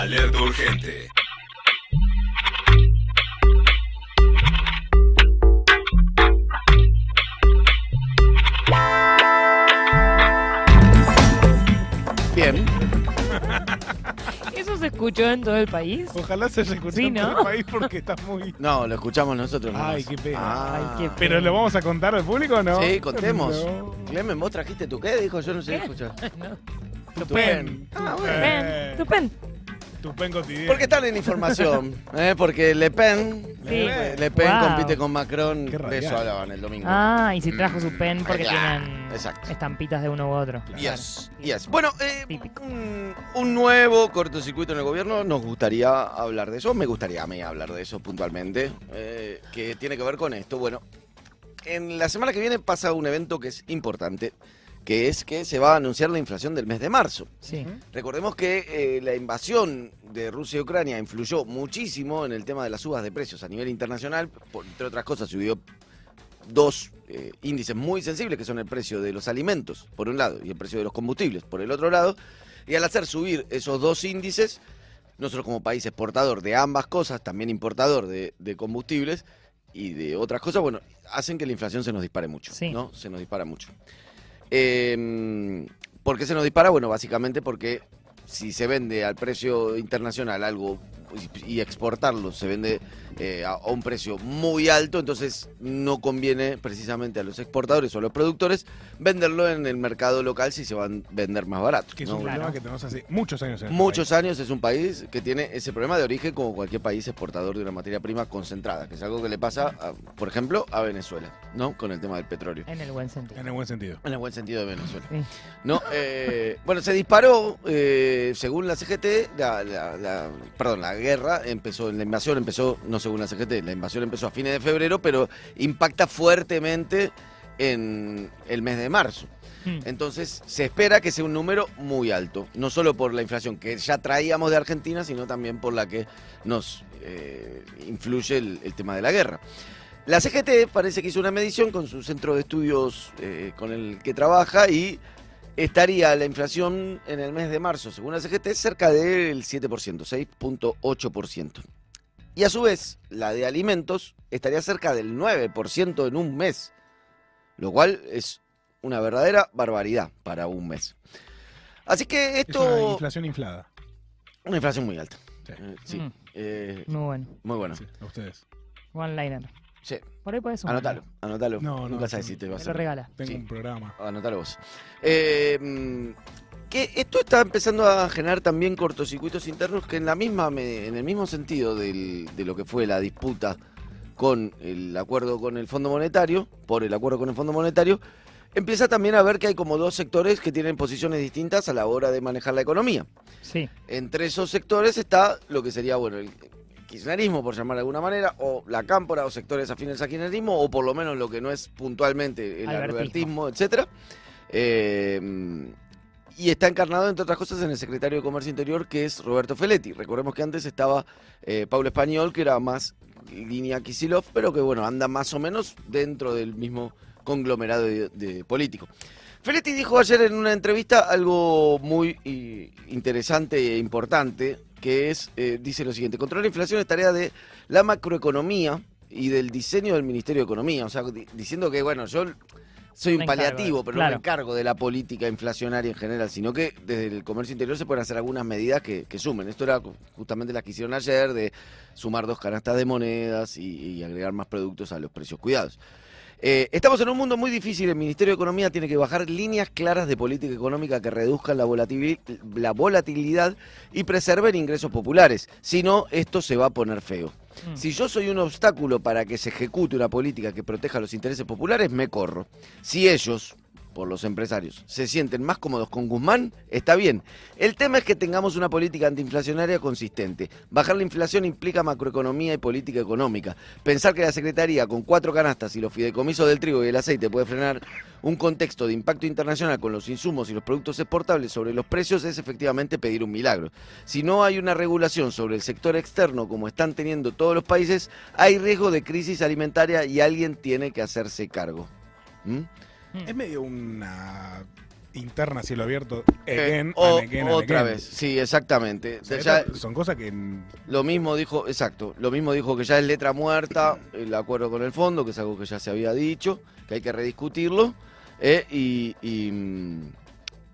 Alerta urgente. Bien. ¿Eso se escuchó en todo el país? Ojalá se escuchado Sí, en todo ¿no? el país porque está muy... No, lo escuchamos nosotros. nomás. Ay, qué pena. Ah. Ay, qué ¿Pero lo vamos a contar al público o no? Sí, contemos. No. Clemen, ¿vos trajiste tu qué? Dijo, yo no sé ¿Qué? escuchar. No. Tu Tu pen. Ah, bueno. Pen, tu pen. Tu pen cotidiano. Porque están en información, ¿eh? porque Le Pen, Sí. Le, Pen Wow. compite con Macron, Qué de eso hablaban el domingo. Ah, y si trajo su pen porque Claro, tienen exacto. estampitas de uno u otro. Yes, yes. Bueno, eh, Típico. un, un nuevo cortocircuito en el gobierno, nos gustaría hablar de eso, me gustaría a mí hablar de eso puntualmente, eh, que tiene que ver con esto. Bueno, en la semana que viene pasa un evento que es importante, que es que se va a anunciar la inflación del mes de marzo. Sí. Recordemos que eh, la invasión de Rusia y Ucrania influyó muchísimo en el tema de las subas de precios a nivel internacional. Por- entre otras cosas, subió dos eh, índices muy sensibles, que son el precio de los alimentos, por un lado, y el precio de los combustibles, por el otro lado. Y al hacer subir esos dos índices, nosotros como país exportador de ambas cosas, también importador de, de combustibles y de otras cosas, bueno, hacen que la inflación se nos dispare mucho, Sí. ¿no? Se nos dispara mucho. Eh, ¿Por qué se nos dispara? Bueno, básicamente porque si se vende al precio internacional algo y, exportarlo se vende eh, a, a un precio muy alto, entonces no conviene precisamente a los exportadores o a los productores venderlo en el mercado local si se van a vender más barato. Que es ¿no? un problema Claro. que tenemos hace muchos años en este Muchos país. años es un país que tiene ese problema de origen como cualquier país exportador de una materia prima concentrada, que es algo que le pasa, a, por ejemplo, a Venezuela, ¿no? Con el tema del petróleo. En el buen sentido. En el buen sentido. En el buen sentido de Venezuela. Sí. No, eh, bueno, se disparó, eh, según la CGT, la, la- la- perdón, la guerra empezó, la invasión empezó, no según la CGT, la invasión empezó a fines de febrero, pero impacta fuertemente en el mes de marzo. Mm. Entonces se espera que sea un número muy alto, no solo por la inflación que ya traíamos de Argentina, sino también por la que nos eh, influye el, el tema de la guerra. La CGT parece que hizo una medición con su centro de estudios eh, con el que trabaja y estaría la inflación en el mes de marzo, según la CGT, cerca del 7%, 6.8%. Y a su vez, la de alimentos estaría cerca del 9% en un mes, lo cual es una verdadera barbaridad para un mes. Así que Es una esto... inflación inflada. Una inflación muy alta. Sí. Eh, sí, Mm. eh, Muy bueno. muy bueno. Sí, a ustedes. One liner. Sí, Por ahí podés anótalo, anótalo. No, no, Nunca sabes sí, si te va a Me lo hacer. regala. Tengo Sí. un programa. Anotalo vos. Eh, mm, que esto está empezando a generar también cortocircuitos internos que en la misma en el mismo sentido del- de lo que fue la disputa con el acuerdo con el Fondo Monetario, por el acuerdo con el Fondo Monetario, empieza también a ver que hay como dos sectores que tienen posiciones distintas a la hora de manejar la economía. Sí. Entre esos sectores está lo que sería, bueno, el kirchnerismo, por llamar de alguna manera, o la cámpora, o sectores afines al kirchnerismo, o por lo menos lo que no es puntualmente el Albertismo. albertismo, etcétera. Eh, y está encarnado, entre otras cosas, en el secretario de Comercio Interior, que es Roberto Feletti. Recordemos que antes estaba eh, Paulo Español, que era más línea Kisilov, pero que, bueno, anda más o menos dentro del mismo conglomerado de, de político. Feletti dijo ayer en una entrevista algo muy eh, interesante e importante, que es, eh, dice lo siguiente, controlar la inflación es tarea de la macroeconomía y del diseño del Ministerio de Economía. O sea, di- diciendo que, bueno, yo soy un encargo paliativo, pero no me encargo de la política inflacionaria en general, sino que desde el comercio interior se pueden hacer algunas medidas que, que sumen. Esto era justamente las que hicieron ayer, de sumar dos canastas de monedas y, y agregar más productos a los precios cuidados. Eh, estamos en un mundo muy difícil. El Ministerio de Economía tiene que bajar líneas claras de política económica que reduzcan la, volatil- la volatilidad y preserven ingresos populares. Si no, esto se va a poner feo. Mm. Si yo soy un obstáculo para que se ejecute una política que proteja los intereses populares, me corro. Si ellos, por los empresarios, se sienten más cómodos con Guzmán, está bien. El tema es que tengamos una política antiinflacionaria consistente. Bajar la inflación implica macroeconomía y política económica. Pensar que la Secretaría con cuatro canastas y los fideicomisos del trigo y el aceite puede frenar un contexto de impacto internacional con los insumos y los productos exportables sobre los precios es efectivamente pedir un milagro. Si no hay una regulación sobre el sector externo como están teniendo todos los países, hay riesgo de crisis alimentaria y alguien tiene que hacerse cargo. ¿Mm? Es medio una interna cielo abierto, Eh, again, o- and again, and otra again. vez, sí, exactamente. O sea, Ya- estas son cosas que mm, Lo mismo dijo, exacto, lo mismo dijo que ya es letra muerta el acuerdo con el fondo, que es algo que ya se había dicho, que hay que rediscutirlo, eh, y, y, mm,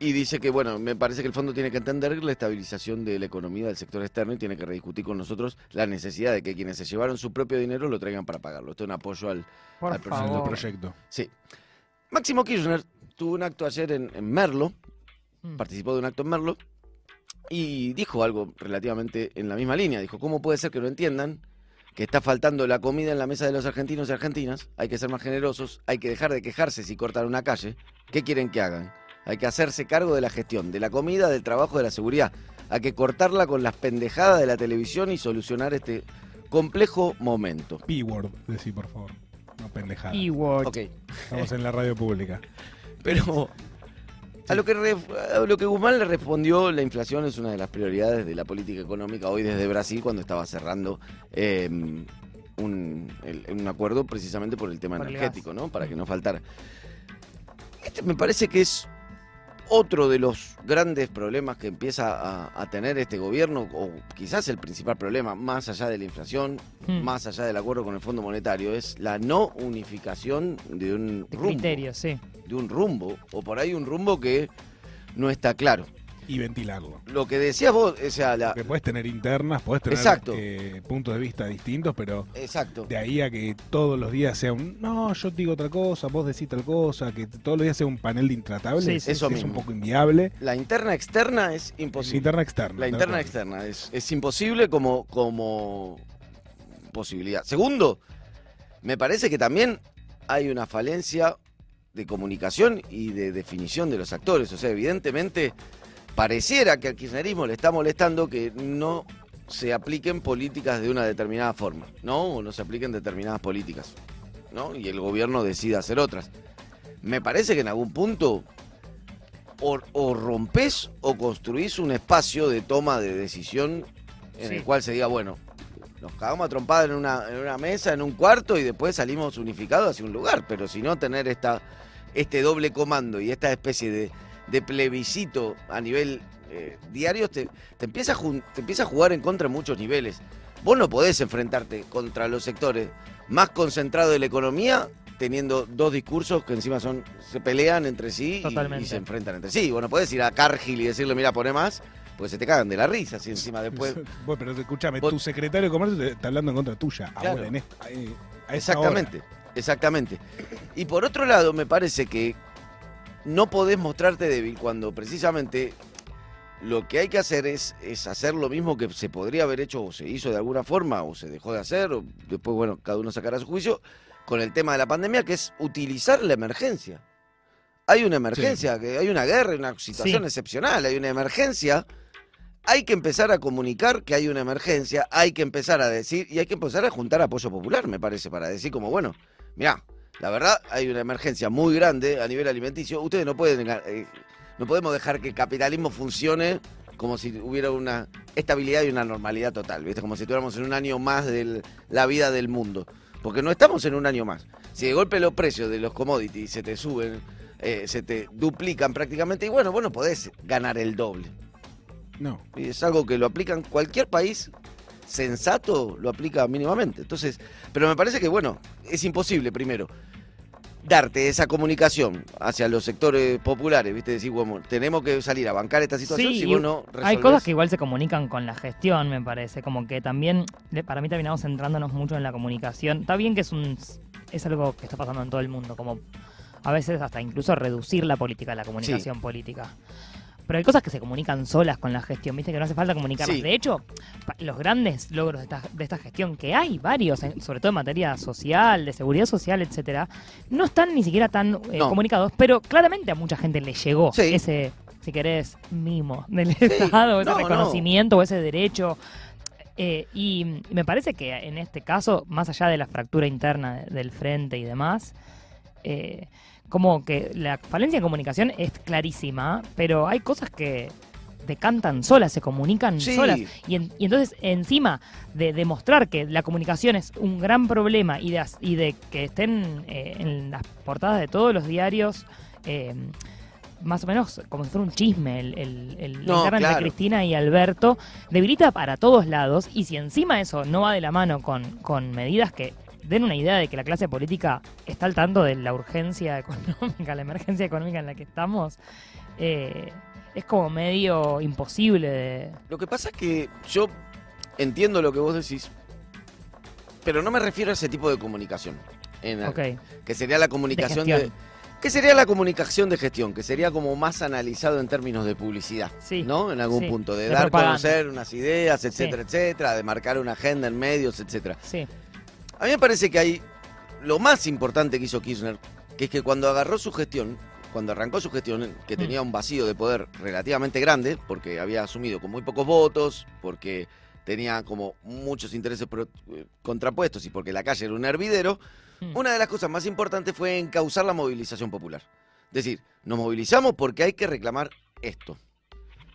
y dice que, bueno, me parece que el fondo tiene que entender la estabilización de la economía del sector externo y tiene que rediscutir con nosotros la necesidad de que quienes se llevaron su propio dinero lo traigan para pagarlo. Esto es un apoyo al... Por al proyecto. Sí. Máximo Kirchner tuvo un acto ayer en, en Merlo, Mm. participó de un acto en Merlo y dijo algo relativamente en la misma línea. Dijo, ¿cómo puede ser que no entiendan que está faltando la comida en la mesa de los argentinos y argentinas? Hay que ser más generosos, hay que dejar de quejarse si cortan una calle. ¿Qué quieren que hagan? Hay que hacerse cargo de la gestión, de la comida, del trabajo, de la seguridad. Hay que cortarla con las pendejadas de la televisión y solucionar este complejo momento. P-word, decí por favor. No pendejada. Keyword. Ok. Estamos en la radio pública. Pero a lo que re- a lo que Guzmán le respondió, la inflación es una de las prioridades de la política económica hoy desde Brasil cuando estaba cerrando eh, un, el- un acuerdo precisamente por el tema Por energético. ¿no? Para que no faltara. Este me parece que es otro de los grandes problemas que empieza a, a tener este gobierno, o quizás el principal problema, más allá de la inflación, Mm. más allá del acuerdo con el Fondo Monetario, es la no unificación de un De rumbo criterios, sí. de un rumbo, o por ahí un rumbo que no está claro. Y ventilarlo. Lo que decías vos, o sea, la... Que puedes tener internas, puedes tener Exacto. eh, puntos de vista distintos, pero Exacto. de ahí a que todos los días sea un no, yo digo otra cosa, vos decís tal cosa, que todos los días sea un panel de intratables, Sí, sí, Eso es mismo. un poco inviable. La interna externa es imposible. Interna externa. La interna externa es, es imposible como, como posibilidad. Segundo, me parece que también hay una falencia de comunicación y de definición de los actores. O sea, evidentemente pareciera que al kirchnerismo le está molestando que no se apliquen políticas de una determinada forma, ¿no? O no se apliquen determinadas políticas, ¿no? Y el gobierno decida hacer otras. Me parece que en algún punto o, o rompes o construís un espacio de toma de decisión en Sí. el cual se diga, bueno, nos cagamos a trompada en una, en una mesa, en un cuarto y después salimos unificados hacia un lugar, pero si no tener esta, este doble comando y esta especie de, de plebiscito a nivel eh, diario, te, te, empieza a te empieza a jugar en contra en muchos niveles. Vos no podés enfrentarte contra los sectores más concentrados de la economía teniendo dos discursos que encima son se pelean entre sí y- se enfrentan entre sí. Vos no podés ir a Cargill y decirle, mira, pone más, pues se te cagan de la risa si encima después... Bueno, pero escúchame, Vos- tu secretario de comercio te está hablando en contra tuya. Claro. Ahora, en esta- eh, a esta hora. Exactamente, exactamente. Y por otro lado, me parece que no podés mostrarte débil cuando precisamente lo que hay que hacer es, es hacer lo mismo que se podría haber hecho o se hizo de alguna forma o se dejó de hacer, o después, bueno, cada uno sacará su juicio, con el tema de la pandemia, que es utilizar la emergencia. Hay una emergencia, que hay una guerra, una situación Sí. excepcional, hay una emergencia. Hay que empezar a comunicar que hay una emergencia, hay que empezar a decir y hay que empezar a juntar apoyo popular, me parece, para decir como, bueno, mira, la verdad hay una emergencia muy grande a nivel alimenticio, ustedes no pueden, eh, no podemos dejar que el capitalismo funcione como si hubiera una estabilidad y una normalidad total, ¿viste? Como si estuviéramos en un año más de la vida del mundo, porque no estamos en un año más. Si de golpe los precios de los commodities se te suben, eh, se te duplican prácticamente, y bueno, vos no podés ganar el doble. No. Y es algo que lo aplican cualquier país sensato, lo aplica mínimamente. Entonces, pero me parece que, bueno, es imposible, primero, darte esa comunicación hacia los sectores populares, ¿viste? Decir, bueno, tenemos que salir a bancar esta situación Sí, si vos no Hay cosas que igual se comunican con la gestión, me parece. Como que también, para mí terminamos centrándonos mucho en la comunicación. Está bien que es un es algo que está pasando en todo el mundo, como a veces hasta incluso reducir la política, la comunicación política. Pero hay cosas que se comunican solas con la gestión, viste que no hace falta comunicarlas. Sí. De hecho, los grandes logros de esta, de esta gestión, que hay varios, en- sobre todo en materia social, de seguridad social, etcétera, no están ni siquiera tan eh, No. comunicados, pero claramente a mucha gente le llegó Sí. ese, si querés, mimo del Estado, ese No, no. reconocimiento o ese derecho. Eh, y me parece que en este caso, más allá de la fractura interna de- del frente y demás, eh, como que la falencia de comunicación es clarísima, pero hay cosas que decantan solas, se comunican Sí. solas. Y, en- y entonces, encima de demostrar que la comunicación es un gran problema y de, as- y de que estén eh, en las portadas de todos los diarios, eh, más o menos como si fuera un chisme el, el, el No, claro. entre Cristina y Alberto, debilita para todos lados y si encima eso no va de la mano con, con medidas que den una idea de que la clase política está al tanto de la urgencia económica, la emergencia económica en la que estamos, eh, es como medio imposible de... Lo que pasa es que yo entiendo lo que vos decís, pero no me refiero a ese tipo de comunicación. En el- Que sería la comunicación de, gestión. que sería la comunicación de gestión, que sería como más analizado en términos de publicidad, sí. ¿no? En algún sí, punto, de, de dar a conocer unas ideas, etcétera, etcétera, de marcar una agenda en medios, etcétera. Sí, A mí me parece que hay lo más importante que hizo Kirchner, que es que cuando agarró su gestión, cuando arrancó su gestión, que Mm. tenía un vacío de poder relativamente grande, porque había asumido con muy pocos votos, porque tenía como muchos intereses pro- eh, contrapuestos y porque la calle era un hervidero, Mm. una de las cosas más importantes fue encauzar la movilización popular. Es decir, nos movilizamos porque hay que reclamar esto.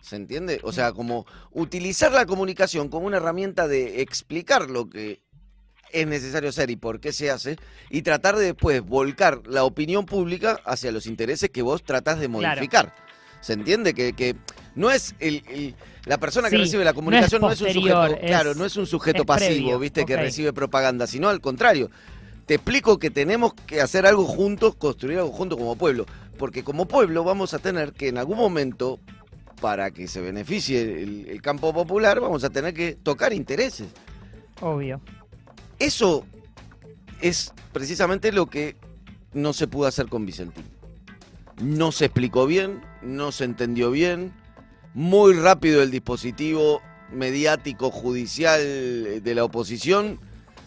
¿Se entiende? O sea, como utilizar la comunicación como una herramienta de explicar lo que es necesario hacer y por qué se hace, y tratar de después volcar la opinión pública hacia los intereses que vos tratás de Claro. modificar. ¿Se entiende? Que, que no es el, el- la persona que Sí, recibe la comunicación, no es, un sujeto, es- claro, no es un sujeto es pasivo, previo, viste, que recibe propaganda, sino al contrario. Te explico que tenemos que hacer algo juntos, construir algo juntos como pueblo, porque como pueblo vamos a tener que en algún momento, para que se beneficie el, el campo popular, vamos a tener que tocar intereses. obvio. Eso es precisamente lo que no se pudo hacer con Vicentín. No se explicó bien, no se entendió bien, muy rápido el dispositivo mediático judicial de la oposición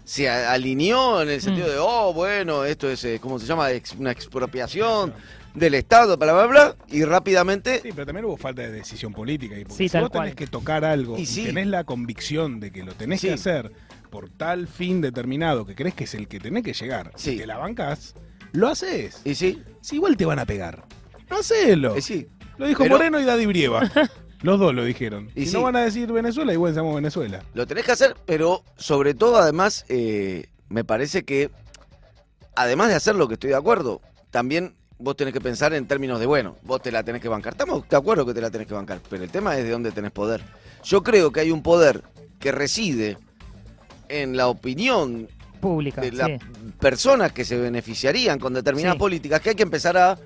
se alineó en el sentido Mm. de, oh, bueno, esto es, eh, ¿cómo se llama? Una expropiación del Estado, bla, bla, bla, y rápidamente Sí, pero también hubo falta de decisión política. Y porque Sí, si vos tenés cual. que tocar algo Y y, sí. tenés la convicción de que lo tenés Sí. que hacer por tal fin determinado que crees que es el que tenés que llegar, Sí. y te la bancás, lo haces. y sí, Si igual te van a pegar. Hacelo. y sí. Lo dijo Pero- Moreno y Daddy Brieva. Los dos lo dijeron. Y Y sí. no van a decir Venezuela, igual seamos Venezuela. Lo tenés que hacer, pero sobre todo, además, eh, me parece que, además de hacer lo que estoy de acuerdo, también vos tenés que pensar en términos de, bueno, vos te la tenés que bancar. Estamos de acuerdo que te la tenés que bancar, pero el tema es de dónde tenés poder. Yo creo que hay un poder que reside en la opinión Pública, de las sí. personas que se beneficiarían con determinadas Sí. políticas que hay que empezar a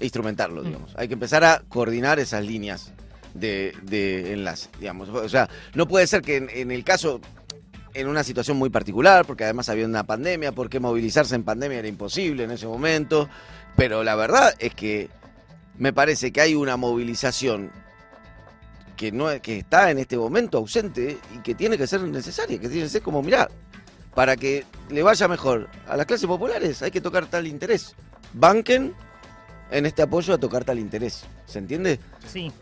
instrumentarlo, Mm. digamos. Hay que empezar a coordinar esas líneas de, de enlace, digamos. O sea, no puede ser que en, en el caso, en una situación muy particular, porque además había una pandemia, porque movilizarse en pandemia era imposible en ese momento, pero la verdad es que me parece que hay una movilización que no que está en este momento ausente y que tiene que ser necesaria, que tiene que ser como, mirá, para que le vaya mejor a las clases populares hay que tocar tal interés. Banquen en este apoyo a tocar tal interés. ¿Se entiende? Sí,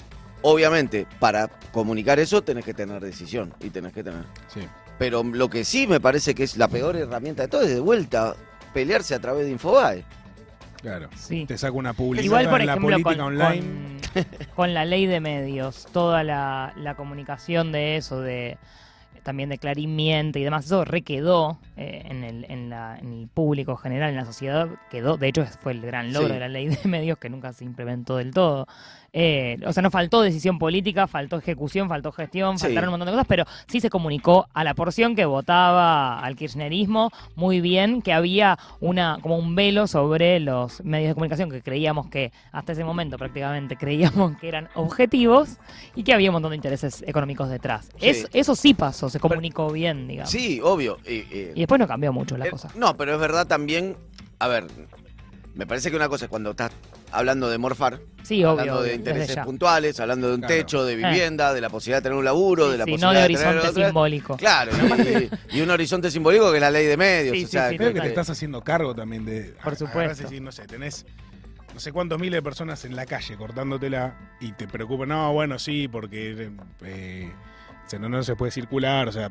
Obviamente, para comunicar eso tenés que tener decisión y tenés que tener. Sí. Pero lo que sí me parece que es la peor herramienta de todo es de vuelta pelearse a través de Infobae. Claro. sí. Te saca una publicidad Igual, por en la política con, online. con- con la ley de medios, toda la, la comunicación de eso, de también de Clarín miente y demás, eso requedó eh, en, el, en, la- en el público general, en la sociedad, quedó, de hecho fue el gran logro Sí. de la ley de medios que nunca se implementó del todo. Eh, o sea, no faltó decisión política, faltó ejecución, faltó gestión, Sí. faltaron un montón de cosas, pero sí se comunicó a la porción que votaba al kirchnerismo muy bien que había una como un velo sobre los medios de comunicación que creíamos que hasta ese momento prácticamente creíamos que eran objetivos y que había un montón de intereses económicos detrás. Sí. Es- eso sí pasó, se comunicó bien, digamos. Sí, obvio. Y después no cambió mucho la Eh, cosa. No, pero es verdad también. A ver, me parece que una cosa es cuando estás hablando de morfar, Sí, obvio. hablando de intereses puntuales, hablando de un Claro. techo, de vivienda, de la posibilidad de tener un laburo, Sí, de la sí, posibilidad no de tener horizonte otra- simbólico. Claro, y, y un horizonte simbólico que es la ley de medios. Sí, o sea, sí, Creo que te estás haciendo cargo también de. Por supuesto. y no sé, tenés no sé cuántos miles de personas en la calle cortándotela y te preocupa. No, bueno, sí, porque eh, se- no, no se puede circular. O sea,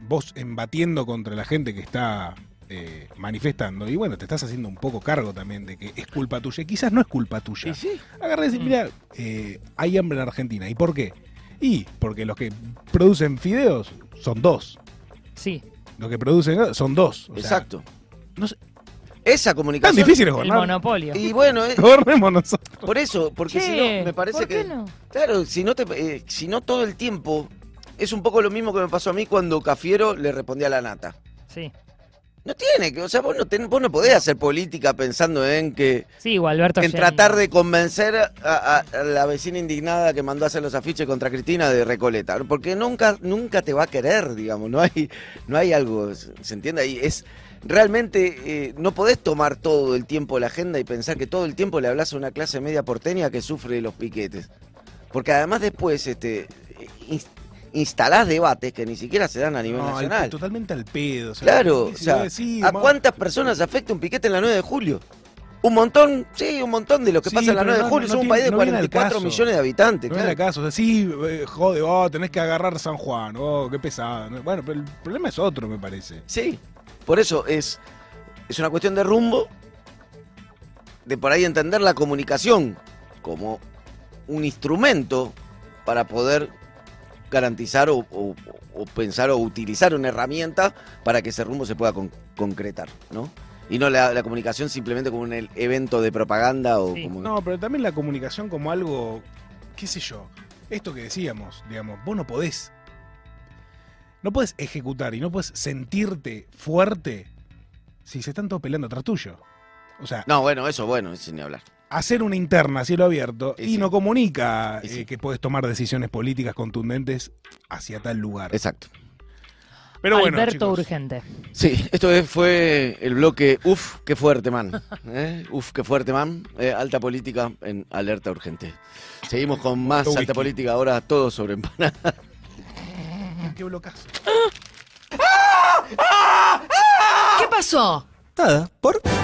vos embatiendo contra la gente que está eh, manifestando. Y bueno, te estás haciendo un poco cargo también de que es culpa tuya. Y quizás no es culpa tuya. Sí, Agarra y decir, Mm. mira, eh, hay hambre en Argentina. ¿Y por qué? Y porque los que producen fideos son dos. Sí, Los que producen son dos. O sea, exacto. esa Tan comunicación. difícil es El gobernar. monopolio. Y bueno, eh, Gobernemos nosotros. por eso, porque si no, me parece ¿por que. no? Claro, si no, te, eh, si no todo el tiempo. Es un poco lo mismo que me pasó a mí cuando Cafiero le respondía a la nata. Sí. No tiene que, o sea, vos no, ten- vos no podés hacer política pensando en que. Sí, Gualberto En yendo. tratar de convencer a, a- a la vecina indignada que mandó a hacer los afiches contra Cristina de Recoleta. Porque nunca, nunca te va a querer, digamos. No hay, no hay algo, ¿se entiende? Ahí es. Realmente eh, no podés tomar todo el tiempo la agenda y pensar que todo el tiempo le hablas a una clase media porteña que sufre los piquetes. Porque además después este, ins- instalás debates que ni siquiera se dan a nivel No, al- nacional. totalmente al pedo. o sea, Claro, o sea, ¿a cuántas personas afecta un piquete en la 9 de julio? Un montón, sí, un montón de lo que Sí, pasa en la pero 9 de julio. no es un país de no viene al 44 caso. millones de habitantes. No claro. era caso, o sea, sí, eh, jode, oh, tenés que agarrar San Juan, oh, qué pesado. ¿no? Bueno, pero el problema es otro, me parece. Sí, por eso es, es una cuestión de rumbo, de por ahí entender la comunicación como un instrumento para poder garantizar o, o- o pensar o utilizar una herramienta para que ese rumbo se pueda con- concretar, ¿no? Y no la, la comunicación simplemente como un el- evento de propaganda o Sí. como... No, pero también la comunicación como algo, qué sé yo, esto que decíamos, digamos, vos no podés, no podés ejecutar y no podés sentirte fuerte si se están todos peleando atrás tuyo. O sea, No, bueno, eso, bueno, sin ni hablar. Hacer una interna a cielo abierto Y y, sí. no comunica Y sí. eh, que puedes tomar decisiones políticas contundentes hacia tal lugar. Exacto. Pero bueno, Alberto chicos, Urgente. Sí, esto es- fue el bloque Uf, qué fuerte, man. ¿Eh? Uf, qué fuerte, man. Eh, alta política en alerta urgente. Seguimos con más Whisky. alta política, ahora todo sobre empanadas. qué blocazo. ¿Qué pasó? Nada, ¿por?